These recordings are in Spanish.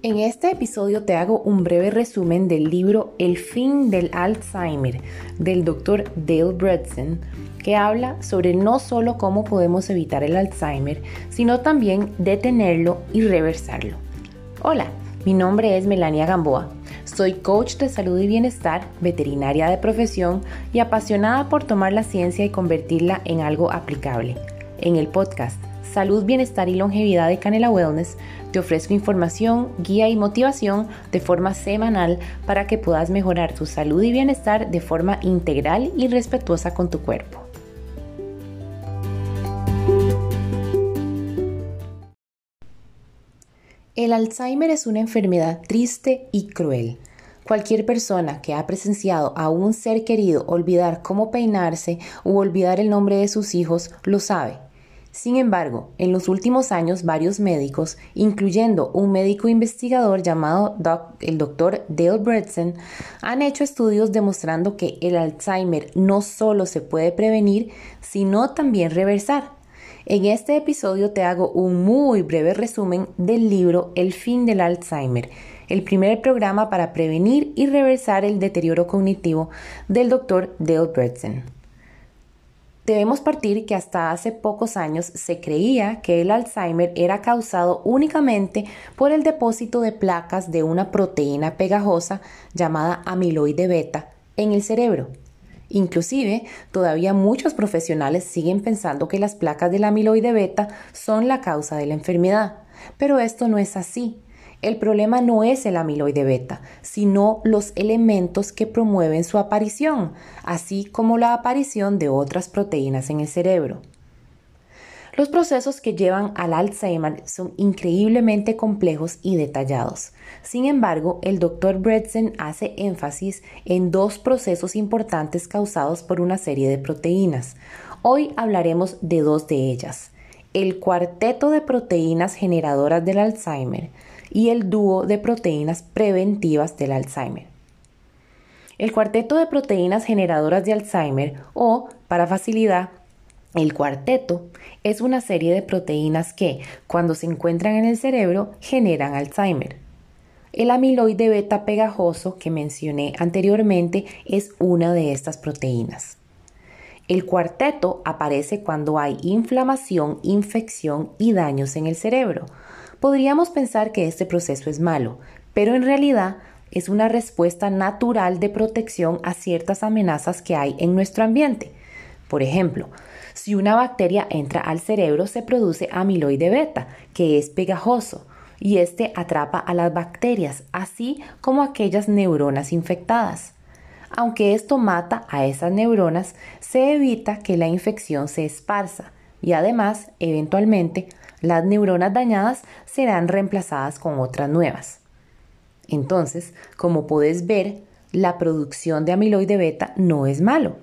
En este episodio te hago un breve resumen del libro El fin del Alzheimer del Dr. Dale Bredesen, que habla sobre no solo cómo podemos evitar el Alzheimer, sino también detenerlo y reversarlo. Hola, mi nombre es Melania Gamboa. Soy coach de salud y bienestar, veterinaria de profesión y apasionada por tomar la ciencia y convertirla en algo aplicable. En el podcast Salud, Bienestar y Longevidad de Canela Wellness, te ofrezco información, guía y motivación de forma semanal para que puedas mejorar tu salud y bienestar de forma integral y respetuosa con tu cuerpo. El Alzheimer es una enfermedad triste y cruel. Cualquier persona que ha presenciado a un ser querido olvidar cómo peinarse u olvidar el nombre de sus hijos lo sabe. Sin embargo, en los últimos años varios médicos, incluyendo un médico investigador llamado el Dr. Dale Bredesen, han hecho estudios demostrando que el Alzheimer no solo se puede prevenir, sino también reversar. En este episodio te hago un muy breve resumen del libro El fin del Alzheimer, el primer programa para prevenir y reversar el deterioro cognitivo del Dr. Dale Bredesen. Debemos partir que hasta hace pocos años se creía que el Alzheimer era causado únicamente por el depósito de placas de una proteína pegajosa llamada amiloide beta en el cerebro. Inclusive, todavía muchos profesionales siguen pensando que las placas del amiloide beta son la causa de la enfermedad, pero esto no es así. El problema no es el amiloide beta, sino los elementos que promueven su aparición, así como la aparición de otras proteínas en el cerebro. Los procesos que llevan al Alzheimer son increíblemente complejos y detallados. Sin embargo, el Dr. Bredsen hace énfasis en dos procesos importantes causados por una serie de proteínas. Hoy hablaremos de dos de ellas. El cuarteto de proteínas generadoras del Alzheimer, y el dúo de proteínas preventivas del Alzheimer. El cuarteto de proteínas generadoras de Alzheimer o, para facilidad, el cuarteto es una serie de proteínas que, cuando se encuentran en el cerebro, generan Alzheimer. El amiloide beta pegajoso que mencioné anteriormente es una de estas proteínas. El cuarteto aparece cuando hay inflamación, infección y daños en el cerebro, Podríamos pensar que este proceso es malo, pero en realidad es una respuesta natural de protección a ciertas amenazas que hay en nuestro ambiente. Por ejemplo, si una bacteria entra al cerebro se produce amiloide beta, que es pegajoso, y este atrapa a las bacterias, así como aquellas neuronas infectadas. Aunque esto mata a esas neuronas, se evita que la infección se esparza y además, eventualmente, las neuronas dañadas serán reemplazadas con otras nuevas. Entonces, como puedes ver, la producción de amiloide beta no es malo.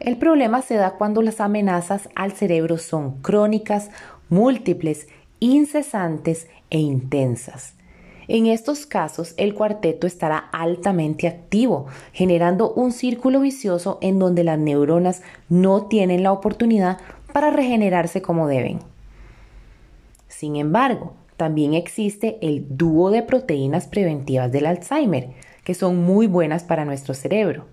El problema se da cuando las amenazas al cerebro son crónicas, múltiples, incesantes e intensas. En estos casos, el cuarteto estará altamente activo, generando un círculo vicioso en donde las neuronas no tienen la oportunidad para regenerarse como deben. Sin embargo, también existe el dúo de proteínas preventivas del Alzheimer, que son muy buenas para nuestro cerebro.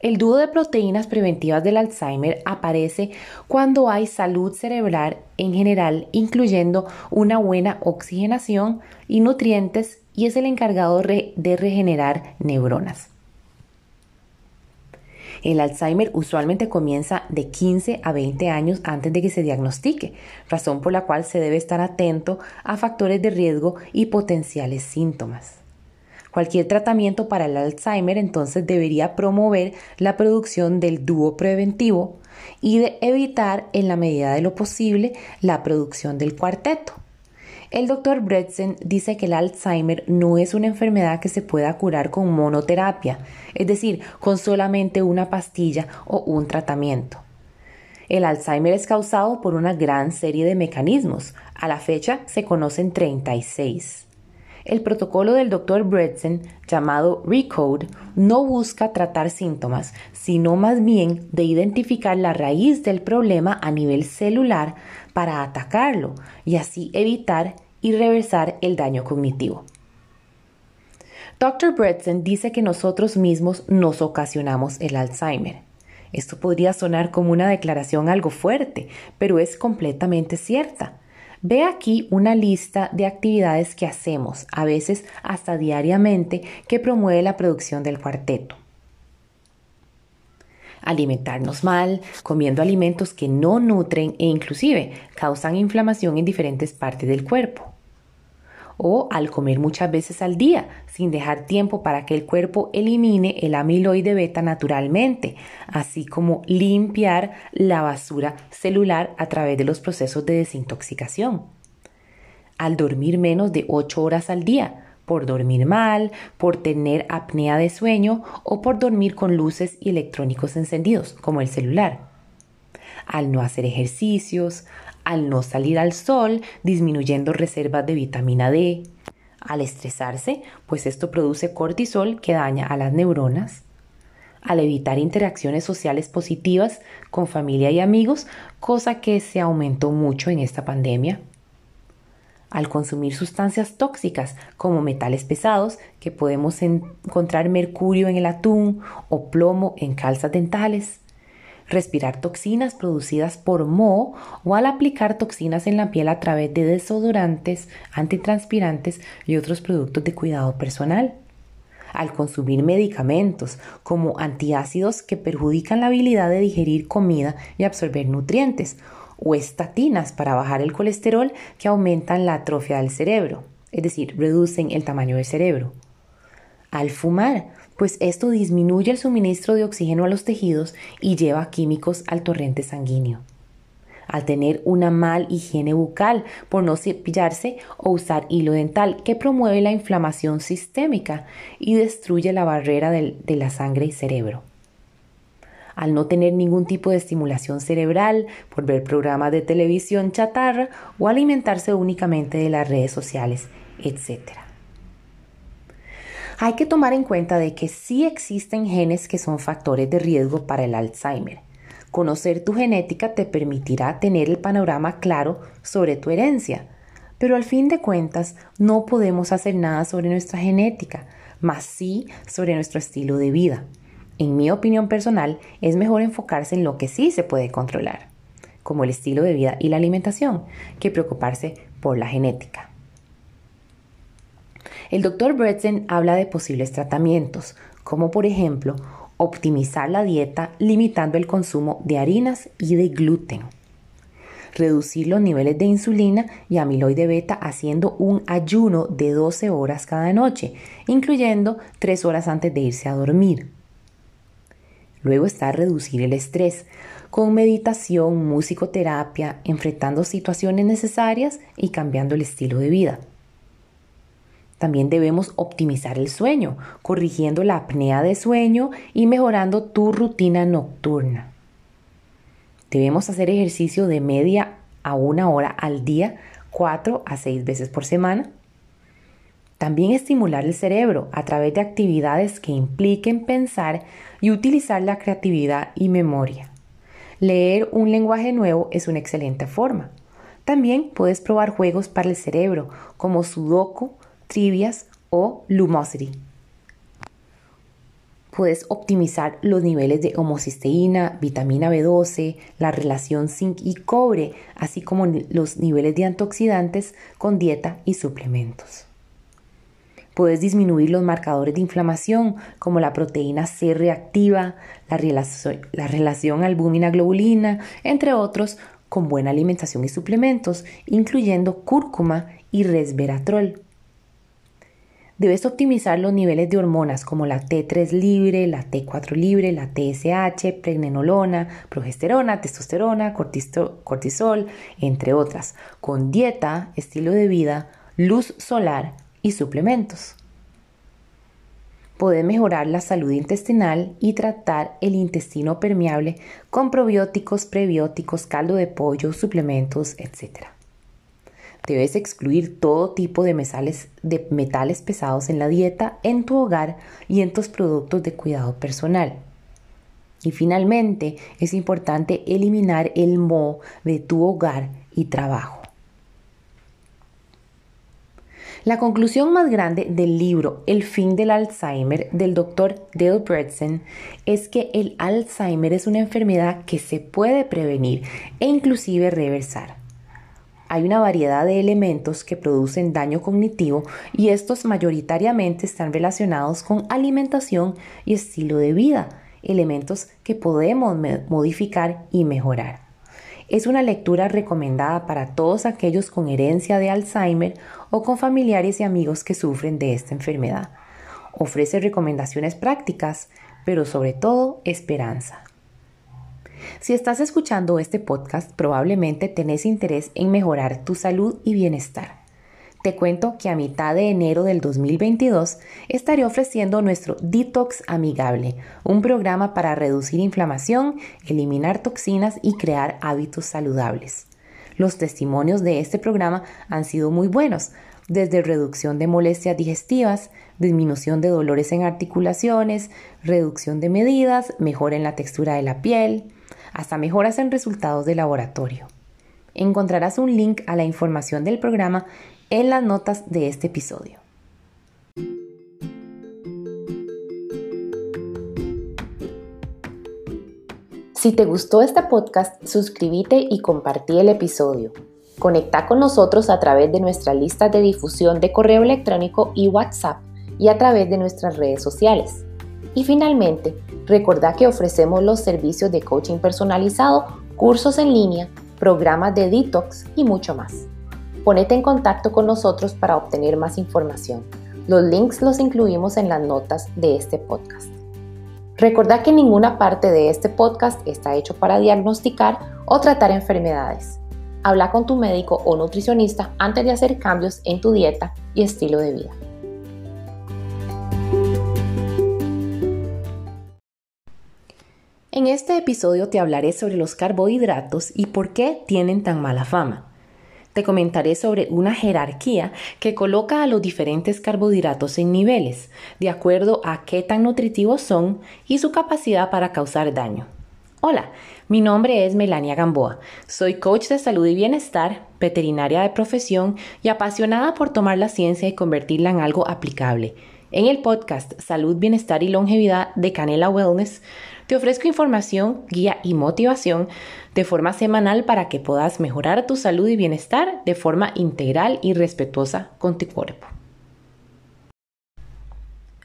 El dúo de proteínas preventivas del Alzheimer aparece cuando hay salud cerebral en general, incluyendo una buena oxigenación y nutrientes, y es el encargado de regenerar neuronas. El Alzheimer usualmente comienza de 15 a 20 años antes de que se diagnostique, razón por la cual se debe estar atento a factores de riesgo y potenciales síntomas. Cualquier tratamiento para el Alzheimer entonces debería promover la producción del dúo preventivo y de evitar en la medida de lo posible la producción del cuarteto. El doctor Bredsen dice que el Alzheimer no es una enfermedad que se pueda curar con monoterapia, es decir, con solamente una pastilla o un tratamiento. El Alzheimer es causado por una gran serie de mecanismos. A la fecha se conocen 36. El protocolo del Dr. Bredsen, llamado RECODE, no busca tratar síntomas, sino más bien de identificar la raíz del problema a nivel celular para atacarlo y así evitar y reversar el daño cognitivo. Dr. Bretson dice que nosotros mismos nos ocasionamos el Alzheimer. Esto podría sonar como una declaración algo fuerte, pero es completamente cierta. Ve aquí una lista de actividades que hacemos, a veces hasta diariamente, que promueve la producción del cuarteto. Alimentarnos mal, comiendo alimentos que no nutren e inclusive causan inflamación en diferentes partes del cuerpo o al comer muchas veces al día, sin dejar tiempo para que el cuerpo elimine el amiloide beta naturalmente, así como limpiar la basura celular a través de los procesos de desintoxicación. Al dormir menos de 8 horas al día, por dormir mal, por tener apnea de sueño o por dormir con luces y electrónicos encendidos, como el celular. Al no hacer ejercicios, al no salir al sol, disminuyendo reservas de vitamina D. Al estresarse, pues esto produce cortisol que daña a las neuronas. Al evitar interacciones sociales positivas con familia y amigos, cosa que se aumentó mucho en esta pandemia. Al consumir sustancias tóxicas como metales pesados, que podemos encontrar mercurio en el atún o plomo en calzas dentales respirar toxinas producidas por moho o al aplicar toxinas en la piel a través de desodorantes, antitranspirantes y otros productos de cuidado personal. Al consumir medicamentos como antiácidos que perjudican la habilidad de digerir comida y absorber nutrientes, o estatinas para bajar el colesterol que aumentan la atrofia del cerebro, es decir, reducen el tamaño del cerebro. Al fumar, pues esto disminuye el suministro de oxígeno a los tejidos y lleva químicos al torrente sanguíneo. Al tener una mal higiene bucal por no cepillarse o usar hilo dental que promueve la inflamación sistémica y destruye la barrera de la sangre y cerebro. Al no tener ningún tipo de estimulación cerebral por ver programas de televisión chatarra o alimentarse únicamente de las redes sociales, etc hay que tomar en cuenta de que sí existen genes que son factores de riesgo para el Alzheimer. Conocer tu genética te permitirá tener el panorama claro sobre tu herencia, pero al fin de cuentas no podemos hacer nada sobre nuestra genética, más sí sobre nuestro estilo de vida. En mi opinión personal, es mejor enfocarse en lo que sí se puede controlar, como el estilo de vida y la alimentación, que preocuparse por la genética. El doctor Bretzen habla de posibles tratamientos, como por ejemplo optimizar la dieta limitando el consumo de harinas y de gluten, reducir los niveles de insulina y amiloide beta haciendo un ayuno de 12 horas cada noche, incluyendo 3 horas antes de irse a dormir. Luego está reducir el estrés con meditación, musicoterapia, enfrentando situaciones necesarias y cambiando el estilo de vida. También debemos optimizar el sueño, corrigiendo la apnea de sueño y mejorando tu rutina nocturna. Debemos hacer ejercicio de media a una hora al día, cuatro a seis veces por semana. También estimular el cerebro a través de actividades que impliquen pensar y utilizar la creatividad y memoria. Leer un lenguaje nuevo es una excelente forma. También puedes probar juegos para el cerebro como Sudoku, trivias o lumosity. Puedes optimizar los niveles de homocisteína, vitamina B12, la relación zinc y cobre, así como los niveles de antioxidantes con dieta y suplementos. Puedes disminuir los marcadores de inflamación como la proteína C reactiva, la, la relación albúmina-globulina, entre otros, con buena alimentación y suplementos, incluyendo cúrcuma y resveratrol. Debes optimizar los niveles de hormonas como la T3 libre, la T4 libre, la TSH, pregnenolona, progesterona, testosterona, cortisol, entre otras, con dieta, estilo de vida, luz solar y suplementos. Puedes mejorar la salud intestinal y tratar el intestino permeable con probióticos, prebióticos, caldo de pollo, suplementos, etc. Debes excluir todo tipo de metales, pesados en la dieta, en tu hogar y en tus productos de cuidado personal. Y finalmente, es importante eliminar el moho de tu hogar y trabajo. La conclusión más grande del libro El fin del Alzheimer del doctor Dale Bredesen es que el Alzheimer es una enfermedad que se puede prevenir e inclusive reversar. Hay una variedad de elementos que producen daño cognitivo y estos mayoritariamente están relacionados con alimentación y estilo de vida, elementos que podemos modificar y mejorar. Es una lectura recomendada para todos aquellos con herencia de Alzheimer o con familiares y amigos que sufren de esta enfermedad. Ofrece recomendaciones prácticas, pero sobre todo esperanza. Si estás escuchando este podcast, probablemente tenés interés en mejorar tu salud y bienestar. Te cuento que a mitad de enero del 2022 estaré ofreciendo nuestro Detox Amigable, un programa para reducir inflamación, eliminar toxinas y crear hábitos saludables. Los testimonios de este programa han sido muy buenos, desde reducción de molestias digestivas, disminución de dolores en articulaciones, reducción de medidas, mejora en la textura de la piel, hasta mejoras en resultados de laboratorio. Encontrarás un link a la información del programa en las notas de este episodio. Si te gustó este podcast, suscríbete y compartí el episodio. Conecta con nosotros a través de nuestra lista de difusión de correo electrónico y WhatsApp y a través de nuestras redes sociales. Y finalmente, recordá que ofrecemos los servicios de coaching personalizado, cursos en línea, programas de detox y mucho más. Ponete en contacto con nosotros para obtener más información. Los links los incluimos en las notas de este podcast. Recordá que ninguna parte de este podcast está hecho para diagnosticar o tratar enfermedades. Habla con tu médico o nutricionista antes de hacer cambios en tu dieta y estilo de vida. En este episodio te hablaré sobre los carbohidratos y por qué tienen tan mala fama te comentaré sobre una jerarquía que coloca a los diferentes carbohidratos en niveles, de acuerdo a qué tan nutritivos son y su capacidad para causar daño. Hola, mi nombre es Melania Gamboa. Soy coach de salud y bienestar, veterinaria de profesión y apasionada por tomar la ciencia y convertirla en algo aplicable. En el podcast Salud, Bienestar y Longevidad de Canela Wellness te ofrezco información, guía y motivación de forma semanal para que puedas mejorar tu salud y bienestar de forma integral y respetuosa con tu cuerpo.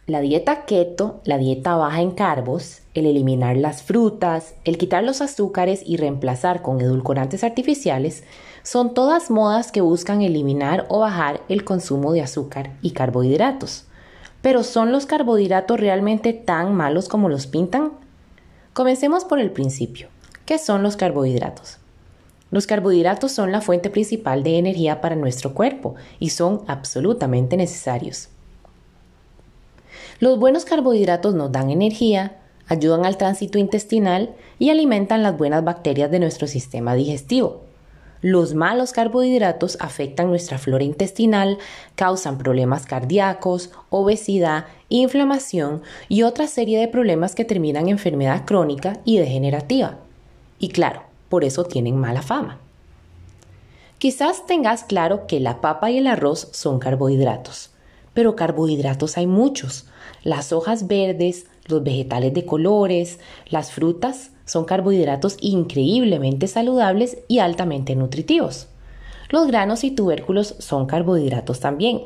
La dieta keto, la dieta baja en carbos, el eliminar las frutas, el quitar los azúcares y reemplazar con edulcorantes artificiales son todas modas que buscan eliminar o bajar el consumo de azúcar y carbohidratos. Pero ¿son los carbohidratos realmente tan malos como los pintan? Comencemos por el principio. ¿Qué son los carbohidratos? Los carbohidratos son la fuente principal de energía para nuestro cuerpo y son absolutamente necesarios. Los buenos carbohidratos nos dan energía, ayudan al tránsito intestinal y alimentan las buenas bacterias de nuestro sistema digestivo. Los malos carbohidratos afectan nuestra flora intestinal, causan problemas cardíacos, obesidad, inflamación y otra serie de problemas que terminan en enfermedad crónica y degenerativa. Y claro, por eso tienen mala fama. Quizás tengas claro que la papa y el arroz son carbohidratos, pero carbohidratos hay muchos. Las hojas verdes, los vegetales de colores, las frutas, son carbohidratos increíblemente saludables y altamente nutritivos. Los granos y tubérculos son carbohidratos también.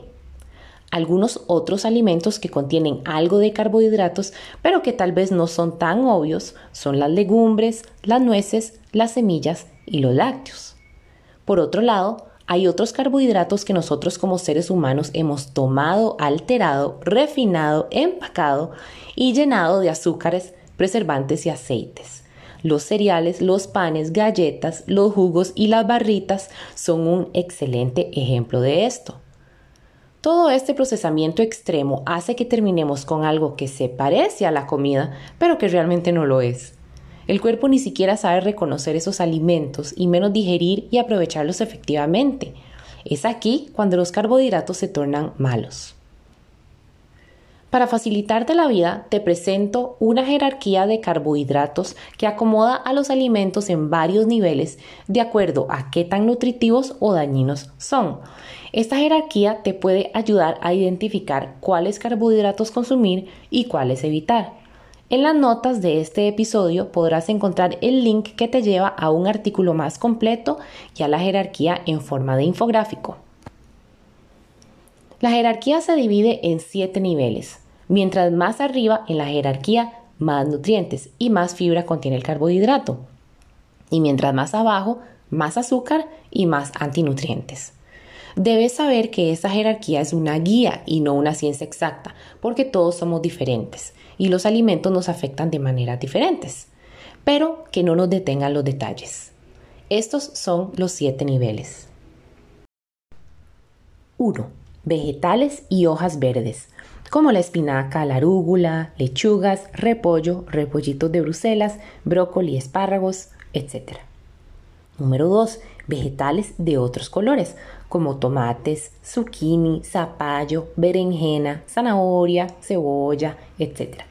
Algunos otros alimentos que contienen algo de carbohidratos, pero que tal vez no son tan obvios, son las legumbres, las nueces, las semillas y los lácteos. Por otro lado, hay otros carbohidratos que nosotros como seres humanos hemos tomado, alterado, refinado, empacado y llenado de azúcares, preservantes y aceites. Los cereales, los panes, galletas, los jugos y las barritas son un excelente ejemplo de esto. Todo este procesamiento extremo hace que terminemos con algo que se parece a la comida, pero que realmente no lo es. El cuerpo ni siquiera sabe reconocer esos alimentos y menos digerir y aprovecharlos efectivamente. Es aquí cuando los carbohidratos se tornan malos. Para facilitarte la vida, te presento una jerarquía de carbohidratos que acomoda a los alimentos en varios niveles de acuerdo a qué tan nutritivos o dañinos son. Esta jerarquía te puede ayudar a identificar cuáles carbohidratos consumir y cuáles evitar. En las notas de este episodio podrás encontrar el link que te lleva a un artículo más completo y a la jerarquía en forma de infográfico. La jerarquía se divide en siete niveles. Mientras más arriba en la jerarquía, más nutrientes y más fibra contiene el carbohidrato. Y mientras más abajo, más azúcar y más antinutrientes. Debes saber que esta jerarquía es una guía y no una ciencia exacta, porque todos somos diferentes y los alimentos nos afectan de maneras diferentes. Pero que no nos detengan los detalles. Estos son los siete niveles. 1. Vegetales y hojas verdes como la espinaca, la arúgula, lechugas, repollo, repollitos de Bruselas, brócoli, espárragos, etc. Número 2. Vegetales de otros colores, como tomates, zucchini, zapallo, berenjena, zanahoria, cebolla, etc.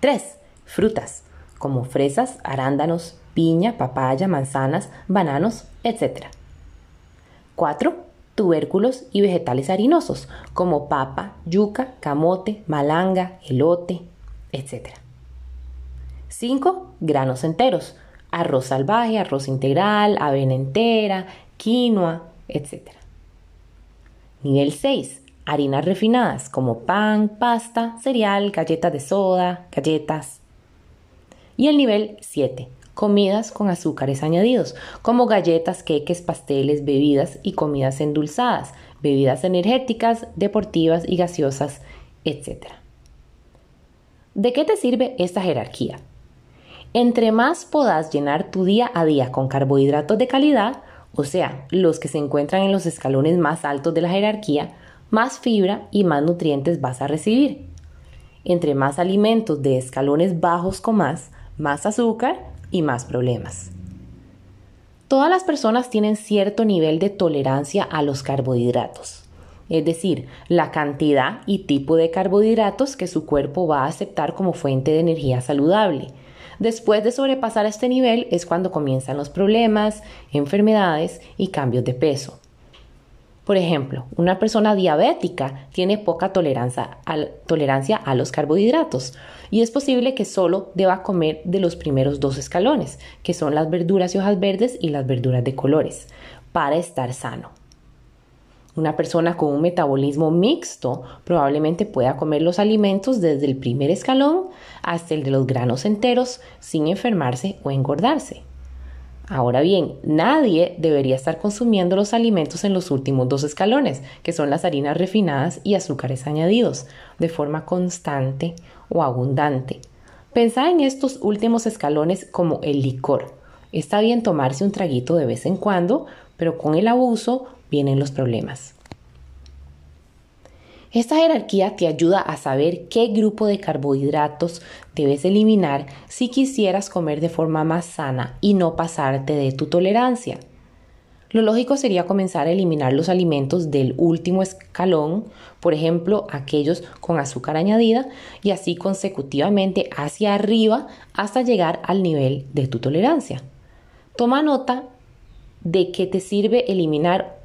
3. Frutas, como fresas, arándanos, piña, papaya, manzanas, bananos, etc. 4 tubérculos y vegetales harinosos, como papa, yuca, camote, malanga, elote, etc. 5. Granos enteros, arroz salvaje, arroz integral, avena entera, quinoa, etc. Nivel 6. Harinas refinadas como pan, pasta, cereal, galletas de soda, galletas. Y el nivel 7 comidas con azúcares añadidos, como galletas, queques, pasteles, bebidas y comidas endulzadas, bebidas energéticas, deportivas y gaseosas, etc. ¿De qué te sirve esta jerarquía? Entre más puedas llenar tu día a día con carbohidratos de calidad, o sea, los que se encuentran en los escalones más altos de la jerarquía, más fibra y más nutrientes vas a recibir. Entre más alimentos de escalones bajos comas, más azúcar y más problemas. Todas las personas tienen cierto nivel de tolerancia a los carbohidratos, es decir, la cantidad y tipo de carbohidratos que su cuerpo va a aceptar como fuente de energía saludable. Después de sobrepasar este nivel es cuando comienzan los problemas, enfermedades y cambios de peso. Por ejemplo, una persona diabética tiene poca tolerancia a, los carbohidratos y es posible que solo deba comer de los primeros dos escalones, que son las verduras y hojas verdes y las verduras de colores, para estar sano. Una persona con un metabolismo mixto probablemente pueda comer los alimentos desde el primer escalón hasta el de los granos enteros sin enfermarse o engordarse. Ahora bien, nadie debería estar consumiendo los alimentos en los últimos dos escalones, que son las harinas refinadas y azúcares añadidos, de forma constante o abundante. Pensá en estos últimos escalones como el licor. Está bien tomarse un traguito de vez en cuando, pero con el abuso vienen los problemas. Esta jerarquía te ayuda a saber qué grupo de carbohidratos debes eliminar si quisieras comer de forma más sana y no pasarte de tu tolerancia. Lo lógico sería comenzar a eliminar los alimentos del último escalón, por ejemplo, aquellos con azúcar añadida, y así consecutivamente hacia arriba hasta llegar al nivel de tu tolerancia. Toma nota de que te sirve eliminar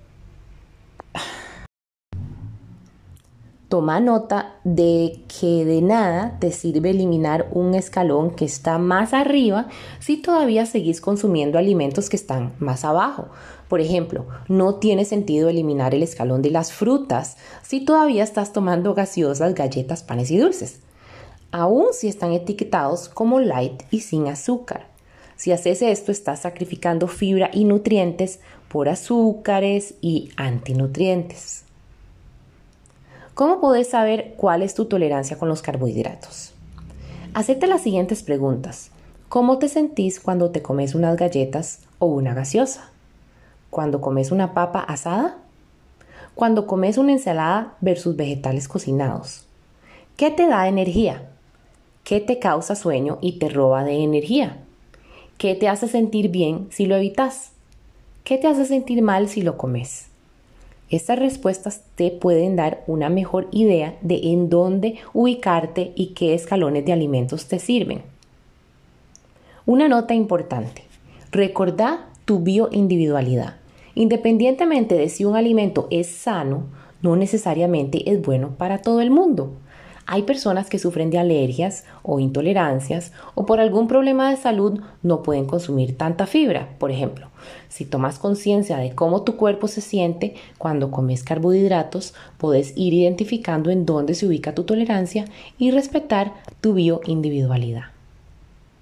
Toma nota de que de nada te sirve eliminar un escalón que está más arriba si todavía seguís consumiendo alimentos que están más abajo. Por ejemplo, no tiene sentido eliminar el escalón de las frutas si todavía estás tomando gaseosas, galletas, panes y dulces, aun si están etiquetados como light y sin azúcar. Si haces esto, estás sacrificando fibra y nutrientes por azúcares y antinutrientes. ¿Cómo puedes saber cuál es tu tolerancia con los carbohidratos? Hacete las siguientes preguntas. ¿Cómo te sentís cuando te comes unas galletas o una gaseosa? ¿Cuando comes una papa asada? ¿Cuando comes una ensalada versus vegetales cocinados? ¿Qué te da energía? ¿Qué te causa sueño y te roba de energía? ¿Qué te hace sentir bien si lo evitas? ¿Qué te hace sentir mal si lo comes? Estas respuestas te pueden dar una mejor idea de en dónde ubicarte y qué escalones de alimentos te sirven. Una nota importante. Recordá tu bioindividualidad. Independientemente de si un alimento es sano, no necesariamente es bueno para todo el mundo. Hay personas que sufren de alergias o intolerancias o por algún problema de salud no pueden consumir tanta fibra. Por ejemplo, si tomas conciencia de cómo tu cuerpo se siente cuando comes carbohidratos, puedes ir identificando en dónde se ubica tu tolerancia y respetar tu bioindividualidad.